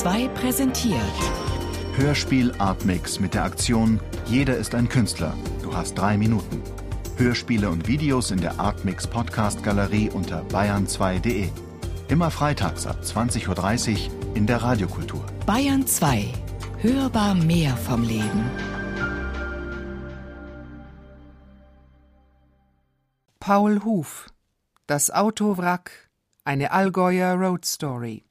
2 präsentiert. Hörspiel Artmix mit der Aktion Jeder ist ein Künstler. Du hast drei Minuten. Hörspiele und Videos in der Artmix Podcast Galerie unter bayern2.de. Immer freitags ab 20.30 Uhr in der Radiokultur. Bayern 2. Hörbar mehr vom Leben. Paul Huf. Das Autowrack. Eine Allgäuer Road Story.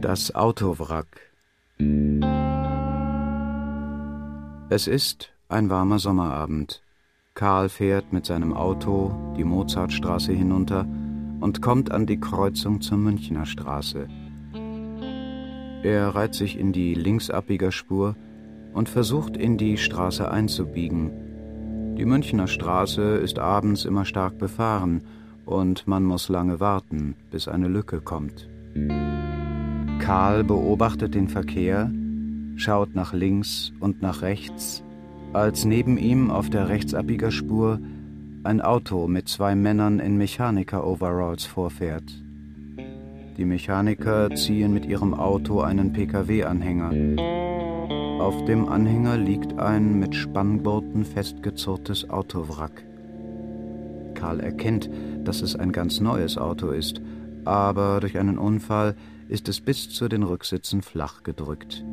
Das Autowrack. Es ist ein warmer Sommerabend. Karl fährt mit seinem Auto die Mozartstraße hinunter und kommt an die Kreuzung zur Münchner Straße. Er reiht sich in die Linksabbiegerspur und versucht in die Straße einzubiegen. Die Münchner Straße ist abends immer stark befahren und man muss lange warten, bis eine Lücke kommt. Karl beobachtet den Verkehr, schaut nach links und nach rechts, als neben ihm auf der Rechtsabbiegerspur ein Auto mit zwei Männern in Mechaniker-Overalls vorfährt. Die Mechaniker ziehen mit ihrem Auto einen Pkw-Anhänger. Auf dem Anhänger liegt ein mit Spanngurten festgezurrtes Autowrack. Karl erkennt, dass es ein ganz neues Auto ist, aber durch einen Unfall ist es bis zu den Rücksitzen flach gedrückt.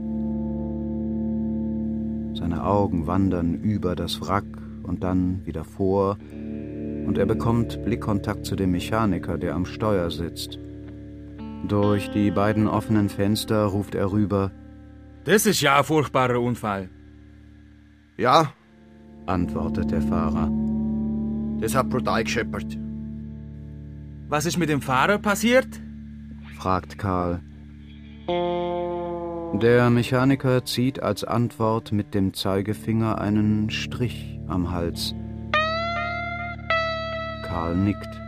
Seine Augen wandern über das Wrack und dann wieder vor, und er bekommt Blickkontakt zu dem Mechaniker, der am Steuer sitzt. Durch die beiden offenen Fenster ruft er rüber Das ist ja ein furchtbarer Unfall. Ja, antwortet der Fahrer. Das hat brutal gescheppert. Was ist mit dem Fahrer passiert? fragt Karl. Der Mechaniker zieht als Antwort mit dem Zeigefinger einen Strich am Hals. Karl nickt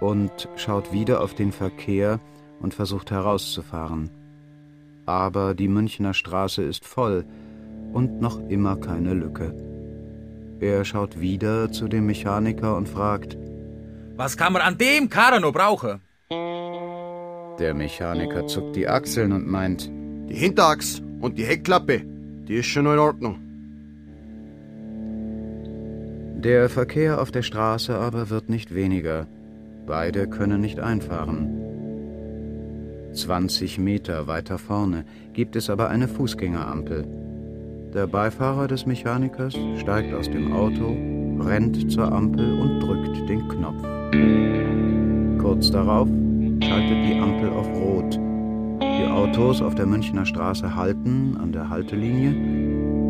und schaut wieder auf den Verkehr und versucht herauszufahren. Aber die Münchner Straße ist voll und noch immer keine Lücke. Er schaut wieder zu dem Mechaniker und fragt, Was kann man an dem Karren noch brauchen? der Mechaniker zuckt die Achseln und meint, Die Hinterachs und die Heckklappe, die ist schon noch in Ordnung. Der Verkehr auf der Straße aber wird nicht weniger. Beide können nicht einfahren. 20 Meter weiter vorne gibt es aber eine Fußgängerampel. Der Beifahrer des Mechanikers steigt aus dem Auto, rennt zur Ampel und drückt den Knopf. Kurz darauf schaltet die Ampel auf Rot. Die Autos auf der Münchner Straße halten an der Haltelinie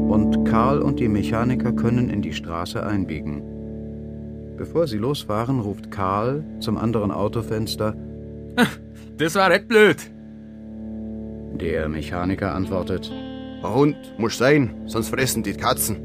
und Karl und die Mechaniker können in die Straße einbiegen. Bevor sie losfahren, ruft Karl zum anderen Autofenster. Das war recht blöd. Der Mechaniker antwortet. Ein Hund muss sein, sonst fressen die Katzen.